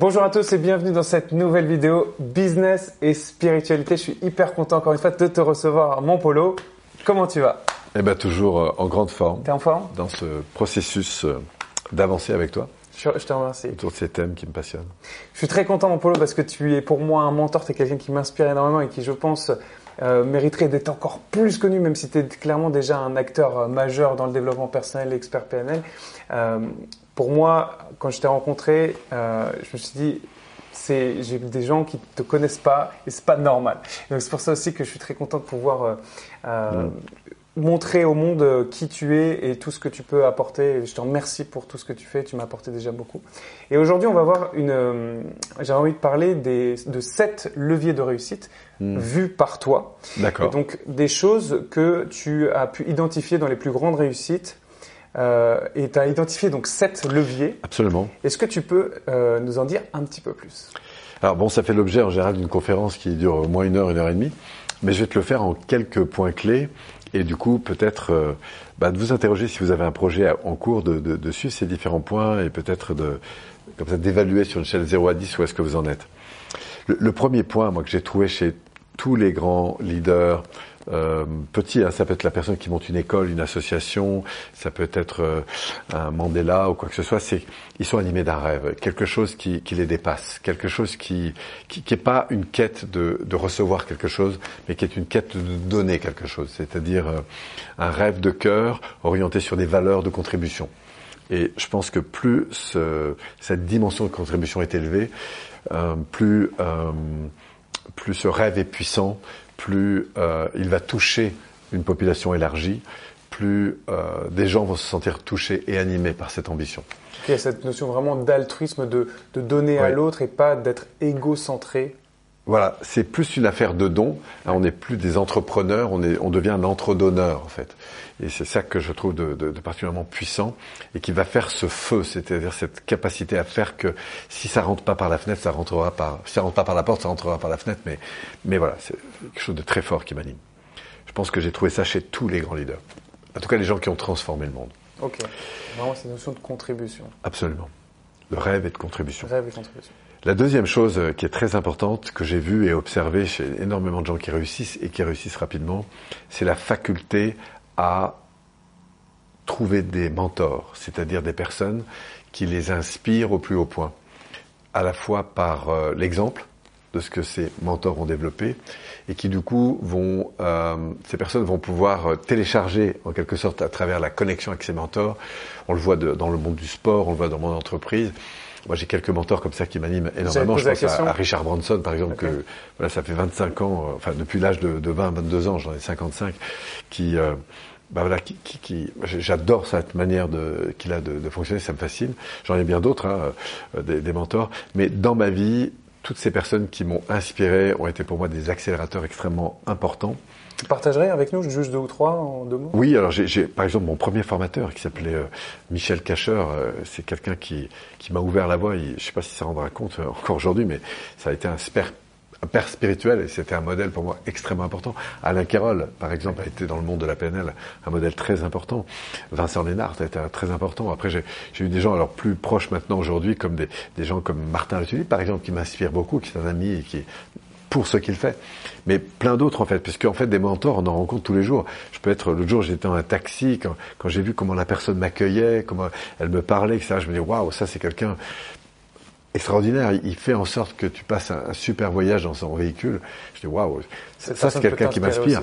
Bonjour à tous et bienvenue dans cette nouvelle vidéo business et spiritualité. Je suis hyper content encore une fois de te recevoir mon polo. Comment tu vas? Eh ben toujours euh, en grande forme. T'es en forme? Dans ce processus euh, d'avancer avec toi. Je, je te remercie. Autour de ces thèmes qui me passionnent. Je suis très content mon polo parce que tu es pour moi un mentor, tu es quelqu'un qui m'inspire énormément et qui je pense euh, mériterait d'être encore plus connu, même si tu es clairement déjà un acteur euh, majeur dans le développement personnel, expert PNL. Euh, pour moi, quand je t'ai rencontré, euh, je me suis dit, c'est, j'ai des gens qui te connaissent pas et c'est pas normal. Donc c'est pour ça aussi que je suis très content de pouvoir euh, euh, montrer au monde qui tu es et tout ce que tu peux apporter. Je te remercie pour tout ce que tu fais. Tu m'as apporté déjà beaucoup. Et aujourd'hui, on va voir une. euh, j'ai envie de parler des, de sept leviers de réussite vus par toi. D'accord. donc des choses que tu as pu identifier dans les plus grandes réussites. Euh, et tu as identifié donc sept leviers. Absolument. Est-ce que tu peux euh, nous en dire un petit peu plus? Alors bon, ça fait l'objet en général d'une conférence qui dure au moins une heure, une heure et demie, mais je vais te le faire en quelques points clés et du coup peut-être euh, bah, de vous interroger si vous avez un projet en cours de, de, de suivre ces différents points et peut-être de comme ça d'évaluer sur une échelle 0 à 10 où est-ce que vous en êtes. Le, le premier point, moi, que j'ai trouvé chez tous les grands leaders, euh, petits, hein, ça peut être la personne qui monte une école, une association, ça peut être euh, un Mandela ou quoi que ce soit, c'est ils sont animés d'un rêve, quelque chose qui, qui les dépasse, quelque chose qui qui, qui est pas une quête de, de recevoir quelque chose, mais qui est une quête de donner quelque chose, c'est-à-dire euh, un rêve de cœur orienté sur des valeurs de contribution. Et je pense que plus ce- cette dimension de contribution est élevée, euh, plus, euh, plus ce rêve est puissant, plus euh, il va toucher une population élargie, plus euh, des gens vont se sentir touchés et animés par cette ambition. Il y a cette notion vraiment d'altruisme, de, de donner à l'autre et pas d'être égocentré. Voilà, c'est plus une affaire de don. On n'est plus des entrepreneurs, on, est, on devient un entre-donneur en fait. Et c'est ça que je trouve de, de- de particulièrement puissant et qui va faire ce feu, c'est-à-dire cette capacité à faire que si ça rentre pas par la fenêtre, ça rentrera par, si ça rentre pas par la porte, ça rentrera par la fenêtre. Mais, mais voilà, c'est quelque chose de très fort qui m'anime. Je pense que j'ai trouvé ça chez tous les grands leaders. En tout cas, les gens qui ont transformé le monde. Ok. Vraiment, cette notion de contribution. Absolument. Le rêve et de contribution. Rêve et contribution. La deuxième chose euh, qui est très importante, que j'ai vue et observée chez énormément de gens qui réussissent et qui réussissent rapidement, c'est la faculté à trouver des mentors, c'est-à-dire des personnes qui les inspirent au plus haut point, à la fois par euh, l'exemple de ce que ces mentors ont développé et qui du coup vont, euh, ces personnes vont pouvoir euh, télécharger en quelque sorte à travers la connexion avec ces mentors. On le voit de- dans le monde du sport, on le voit dans mon entreprise. Moi, j'ai quelques mentors comme ça qui m'animent énormément. Je pense à, Richard Branson, par exemple, que voilà, ça fait 25 ans, euh, enfin depuis l'âge de, de 20, 22 ans, j'en ai 55, qui, euh, bah voilà, qui, qui, qui- j'adore cette manière de, qu'il a de, de fonctionner, ça me fascine. J'en ai bien d'autres, hein, euh, des, des mentors, mais dans ma vie, toutes ces personnes qui m'ont inspiré ont été pour moi des accélérateurs extrêmement importants. Tu partagerais avec nous juste deux ou trois en deux mots? Oui, alors j'ai, par exemple mon premier formateur qui s'appelait euh, Michel Cacheur, euh, c'est quelqu'un qui, qui m'a ouvert la voie. Il, je sais pas si ça rendra compte euh, encore aujourd'hui, mais ça a été un, sper- un père spirituel et c'était un modèle pour moi extrêmement important. Alain Carroll, par exemple, a été dans le monde de la PNL un modèle très important. Vincent Lénard a été très important. Après, j'ai, eu des gens alors plus proches maintenant aujourd'hui, comme des, gens comme Martin Letulippe, par exemple, qui m'inspire beaucoup, qui est un ami et qui pour ce qu'il fait. Mais plein d'autres en fait, parce qu'en fait des mentors, on en rencontre tous les jours. Je peux être l'autre jour, j'étais dans un taxi quand, quand j'ai vu comment la personne m'accueillait, comment elle me parlait, etc. Je me dis waouh, ça c'est quelqu'un extraordinaire. Il fait en sorte que tu passes un, un super voyage dans son véhicule. Je dis waouh, Cette ça c'est quelqu'un qui m'inspire.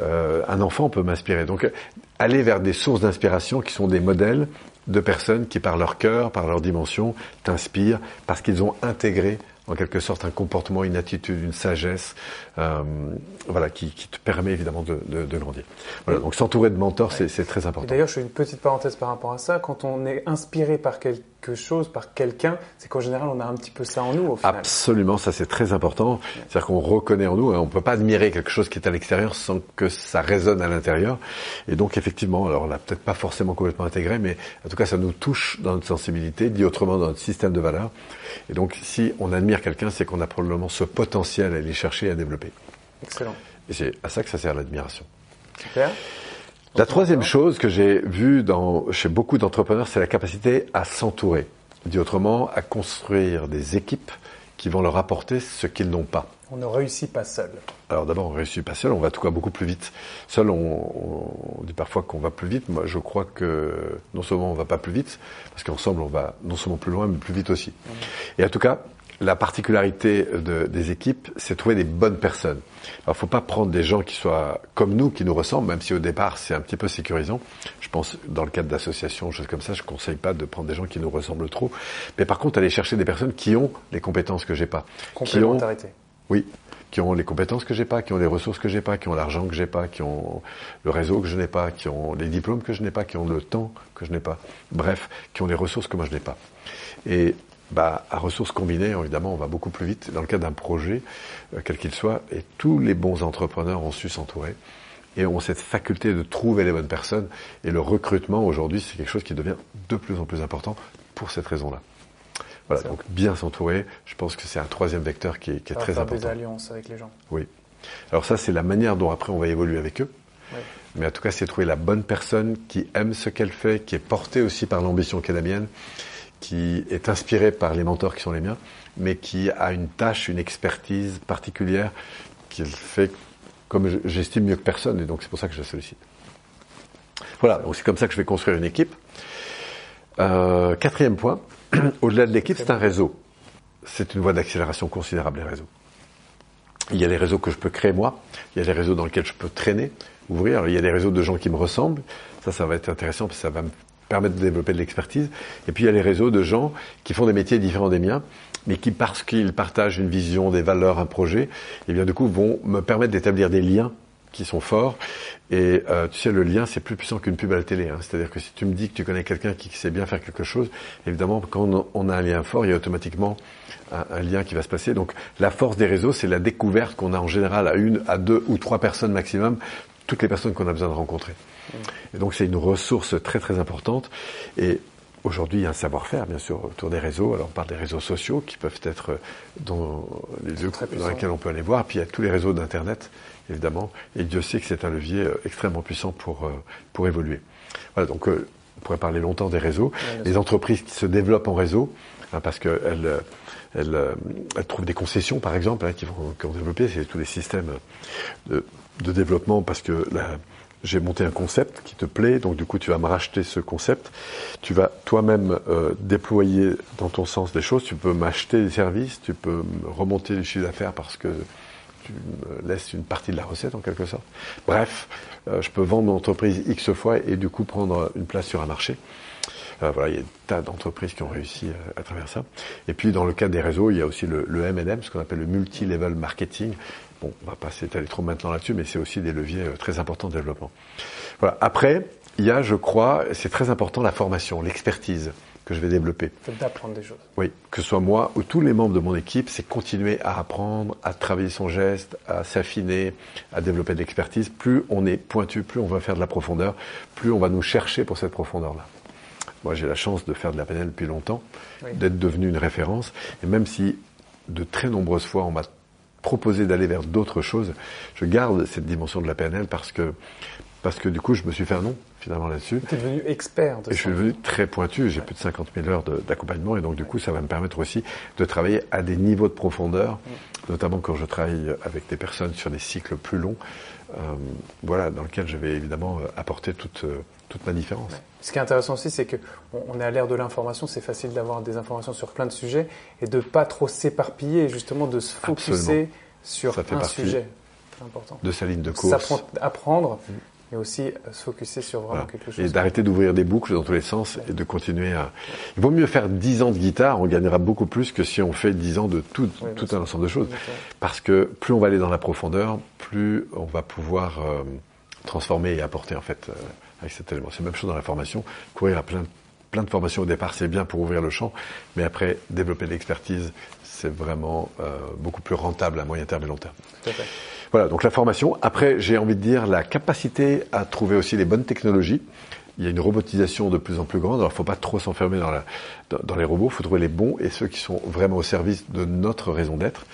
Euh, un enfant peut m'inspirer. Donc aller vers des sources d'inspiration qui sont des modèles de personnes qui par leur cœur, par leur dimension, t'inspirent parce qu'ils ont intégré en quelque sorte un comportement, une attitude, une sagesse, euh, voilà, qui, qui te permet évidemment de, de, de grandir. Voilà, donc s'entourer de mentors, c'est c'est très important. d'ailleurs, je fais une petite parenthèse par rapport à ça. Quand on est inspiré par quelque chose, par quelqu'un, c'est qu'en général, on a un petit peu ça en nous au final. Absolument, ça c'est très important. C'est-à-dire qu'on reconnaît en nous, hein, on ne peut pas admirer quelque chose qui est à l'extérieur sans que ça résonne à l'intérieur. Et donc effectivement, alors on l'a peut-être pas forcément complètement intégré, mais en tout cas ça nous touche dans notre sensibilité, dit autrement dans notre système de valeurs. Et donc si on admire quelqu'un, c'est qu'on a probablement ce potentiel à aller chercher et à développer. Excellent. Et c'est à ça que ça sert l'admiration. Super. La troisième chose que j'ai vue dans, chez beaucoup d'entrepreneurs, c'est la capacité à s'entourer. dit autrement, à construire des équipes qui vont leur apporter ce qu'ils n'ont pas. On ne réussit pas seul. Alors d'abord, on ne réussit pas seul, on va tout cas beaucoup plus vite. Seul, on, on dit parfois qu'on va plus vite. Moi, je crois que non seulement on va pas plus vite, parce qu'ensemble, on va non seulement plus loin, mais plus vite aussi. Et en tout cas, la particularité de, des équipes, c'est trouver des bonnes personnes. Alors, faut pas prendre des gens qui soient comme nous, qui nous ressemblent, même si au départ c'est un petit peu sécurisant. Je pense, dans le cadre d'associations, choses comme ça, je conseille pas de prendre des gens qui nous ressemblent trop. Mais par contre, aller chercher des personnes qui ont les compétences que j'ai pas. Complémentarité. oui, qui ont les compétences que j'ai pas, qui ont les ressources que j'ai pas, qui ont l'argent que j'ai pas, qui ont le réseau que je n'ai pas, qui ont les diplômes que je n'ai pas, qui ont le temps que je n'ai pas. Bref, qui ont les ressources que moi je n'ai pas. Et bah, à ressources combinées, évidemment, on va beaucoup plus vite dans le cas d'un projet, euh, quel qu'il soit, et tous les bons entrepreneurs ont su s'entourer et ont cette faculté de trouver les bonnes personnes. Et le recrutement, aujourd'hui, c'est quelque chose qui devient de plus en plus important pour cette raison-là. Voilà, donc bien s'entourer, je pense que c'est un troisième vecteur qui est, qui est très faire important. des alliances avec les gens. Oui. Alors ça, c'est la manière dont après on va évoluer avec eux. Oui. Mais en tout cas, c'est trouver la bonne personne qui aime ce qu'elle fait, qui est portée aussi par l'ambition qui est la mienne, qui est inspirée par les mentors qui sont les miens, mais qui a une tâche, une expertise particulière qu'il fait comme je- j'estime mieux que personne, et donc c'est pour ça que je la sollicite. Voilà, donc c'est comme ça que je vais construire une équipe. Euh, quatrième point, au-delà de l'équipe, c'est un réseau. C'est une voie d'accélération considérable, les réseaux. Il y a les réseaux que je peux créer moi, il y a les réseaux dans lesquels je peux traîner, ouvrir. Il y a des réseaux de gens qui me ressemblent, ça, ça va être intéressant parce que ça va me permettre de développer de l'expertise. Et puis il y a les réseaux de gens qui font des métiers différents des miens, mais qui, parce qu'ils partagent une vision, des valeurs, un projet, et bien du coup vont me permettre d'établir des liens qui sont forts. Et euh, tu sais, le lien, c'est plus puissant qu'une pub à la télé. Hein. C'est-à-dire que si tu me dis que tu connais quelqu'un qui sait bien faire quelque chose, évidemment, quand on- a un lien fort, il y a automatiquement un lien qui va se passer. Donc, la force des réseaux, c'est la découverte qu'on a en général à une, à deux ou trois personnes maximum, toutes les personnes qu'on a besoin de rencontrer. Et donc, c'est une ressource très très importante. Et Aujourd'hui, il y a un savoir-faire, bien sûr, autour des réseaux. Alors, on parle des réseaux sociaux qui peuvent être dans les lieux dans lesquels on peut aller voir. Puis, il y a tous les réseaux d'Internet, évidemment. Et Dieu sait que c'est un levier euh, extrêmement puissant pour, euh, pour évoluer. Voilà, donc, euh, on pourrait parler longtemps des réseaux. les entreprises qui se développent en réseau, hein, parce qu'elles elles, elles trouvent des concessions, par exemple, hein, qui, vont, qui vont développer. C'est tous les systèmes de, de développement, parce que j'ai monté un concept qui te plaît, donc du coup tu vas me racheter ce concept. Tu vas toi-même euh, déployer dans ton sens des choses. Tu peux m'acheter des services, tu peux me remonter le chiffre d'affaires parce que tu me laisses une partie de la recette en quelque sorte. Bref, euh, je peux vendre mon entreprise X fois et du coup prendre une place sur un marché. Euh, voilà, il y a des tas d'entreprises qui ont réussi à travers ça. Et puis dans le cas des réseaux, il y a aussi le, le M&M, ce qu'on appelle le multi-level marketing. Bon, on va pas s'étaler trop maintenant là-dessus, mais c'est aussi des leviers euh, très importants de développement. Voilà. Après, il y a, je crois, c'est très important la formation, l'expertise que je vais développer. D'apprendre des choses. Oui, que ce soit moi ou tous les membres de mon équipe, c'est continuer à apprendre, à travailler son geste, à s'affiner, à développer de l'expertise. Plus on est pointu, plus on va faire de la profondeur, plus on va nous chercher pour cette profondeur-là. Moi, j'ai la chance de faire de la PNL depuis longtemps, Oui. d'être devenu une référence. Et même si de très nombreuses fois on m'a proposé d'aller vers d'autres choses, je garde cette dimension de la PNL parce que, parce que du coup, je me suis fait un nom finalement là-dessus. Tu es devenu expert de Et je ça. suis devenu très pointu, j'ai plus de 50 000 heures d'accompagnement et donc du coup ça va me permettre aussi de travailler à des niveaux de profondeur, notamment quand je travaille avec des personnes sur des cycles plus longs, euh, voilà, dans lequel je vais évidemment euh, apporter toute, euh, toute ma différence. Ce qui est intéressant aussi, c'est que on est à l'ère de l'information, c'est facile d'avoir des informations sur plein de sujets et de pas trop s'éparpiller, et justement de se focuser Absolument. sur Ça fait un partie sujet. Important. De sa ligne de course. S'apprendre- apprendre, mais aussi euh, se focuser sur vraiment Voilà. quelque Et chose. d'arrêter d'ouvrir des boucles dans tous les sens et de continuer à. Il vaut mieux faire 10 ans de guitare, on gagnera beaucoup plus que si on fait 10 ans de tout, tout un ensemble de choses. Parce que plus on va aller dans la profondeur, plus on va pouvoir euh, transformer et apporter en fait euh, avec cet élément. C'est la même chose dans la formation. Courir à plein, plein de formations au départ, c'est bien pour ouvrir le champ, mais après développer l'expertise, c'est vraiment euh, beaucoup plus rentable à moyen terme et long terme. Tout à fait. Voilà, donc la formation. Après, j'ai envie de dire la capacité à trouver aussi les bonnes technologies. Il y a une robotisation de plus en plus grande. Alors, il ne faut pas trop s'enfermer dans, la- dans, dans les robots. Il faut trouver les bons et ceux qui sont vraiment au service de notre raison d'être.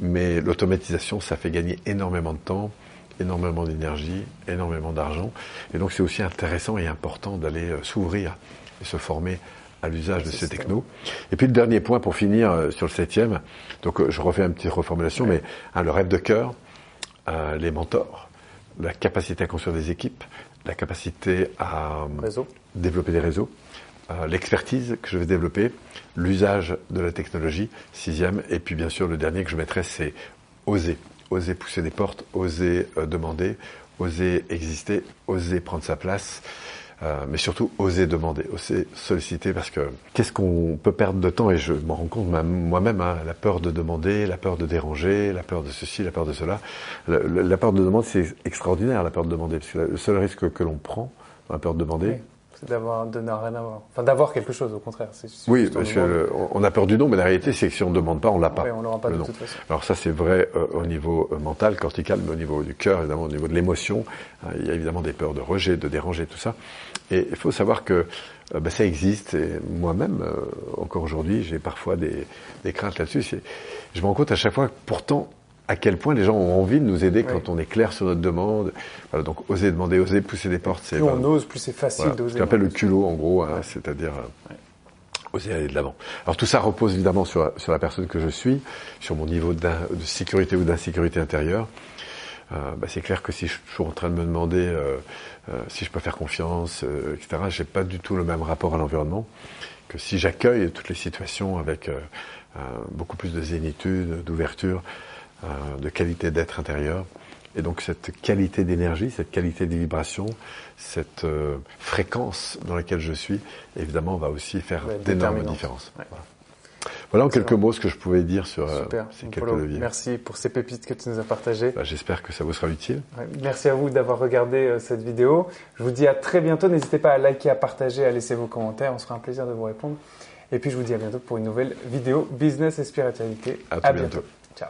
Mais l'automatisation, ça fait gagner énormément de temps, énormément d'énergie, énormément d'argent. Et donc, c'est aussi intéressant et important d'aller euh, s'ouvrir et se former à l'usage de ces technos. Et puis le dernier point pour finir euh, sur le septième, donc euh, je refais une petite reformulation, mais hein, le rêve de cœur, euh, les mentors, la capacité à construire des équipes, la capacité à développer des réseaux, l'expertise que je vais développer, l'usage de la technologie, sixième, et puis bien sûr le dernier que je mettrai, c'est oser, oser pousser des portes, oser demander, oser exister, oser prendre sa place. Euh, mais surtout oser demander, oser solliciter, parce que qu'est-ce qu'on peut perdre de temps? Et je m'en rends compte moi-même, hein, la peur de demander, la peur de déranger, la peur de ceci, la peur de cela. La, peur de demander, c'est extraordinaire, la peur de demander, parce que le seul risque que l'on prend la peur de demander, d'avoir de rien avoir. Enfin, d'avoir quelque chose, au contraire. oui, parce que on a peur du don, mais la réalité, c'est que si on ne demande pas, on l'a pas. Oui, on l'aura pas de toute façon. Alors ça, c'est vrai euh, au niveau euh, mental, cortical, mais au niveau du cœur, évidemment, au niveau de l'émotion. Hein, il y a évidemment des peurs de rejet, de déranger, tout ça. Et il faut savoir que euh, ben, ça existe. Et moi-même, encore aujourd'hui, j'ai parfois des, des craintes là-dessus. Je me rends compte à chaque fois que pourtant, à quel point les gens ont envie de nous aider quand on est clair sur notre demande. Voilà, donc oser demander, oser pousser des portes. Plus on ose, plus c'est facile d'oser. Ce qu'on appelle le culot en gros, hein, c'est-à-dire euh, oser aller de l'avant. Alors tout ça repose évidemment sur, sur la personne que je suis, sur mon niveau de sécurité ou d'insécurité intérieure. Euh, bah, c'est clair que si je suis en train de me demander euh, euh si je peux faire confiance, etc., j'ai pas du tout le même rapport à l'environnement que si j'accueille toutes les situations avec beaucoup plus de zénitude, d'ouverture. Euh, de qualité d'être intérieur. Et donc cette qualité d'énergie, cette qualité de vibration, cette euh, fréquence dans laquelle je suis, évidemment, va aussi faire d'énormes différences. Voilà. en quelques mots ce que je pouvais dire sur euh, ces quelques leviers. Merci pour ces pépites que tu nous as partagées. Bah, j'espère que ça vous sera utile. merci à vous d'avoir regardé cette vidéo. Je vous dis à très bientôt. N'hésitez pas à liker, à partager, à laisser vos commentaires. On sera un plaisir de vous répondre. Et puis je vous dis à bientôt pour une nouvelle vidéo Business et Spiritualité. À, bientôt. Ciao.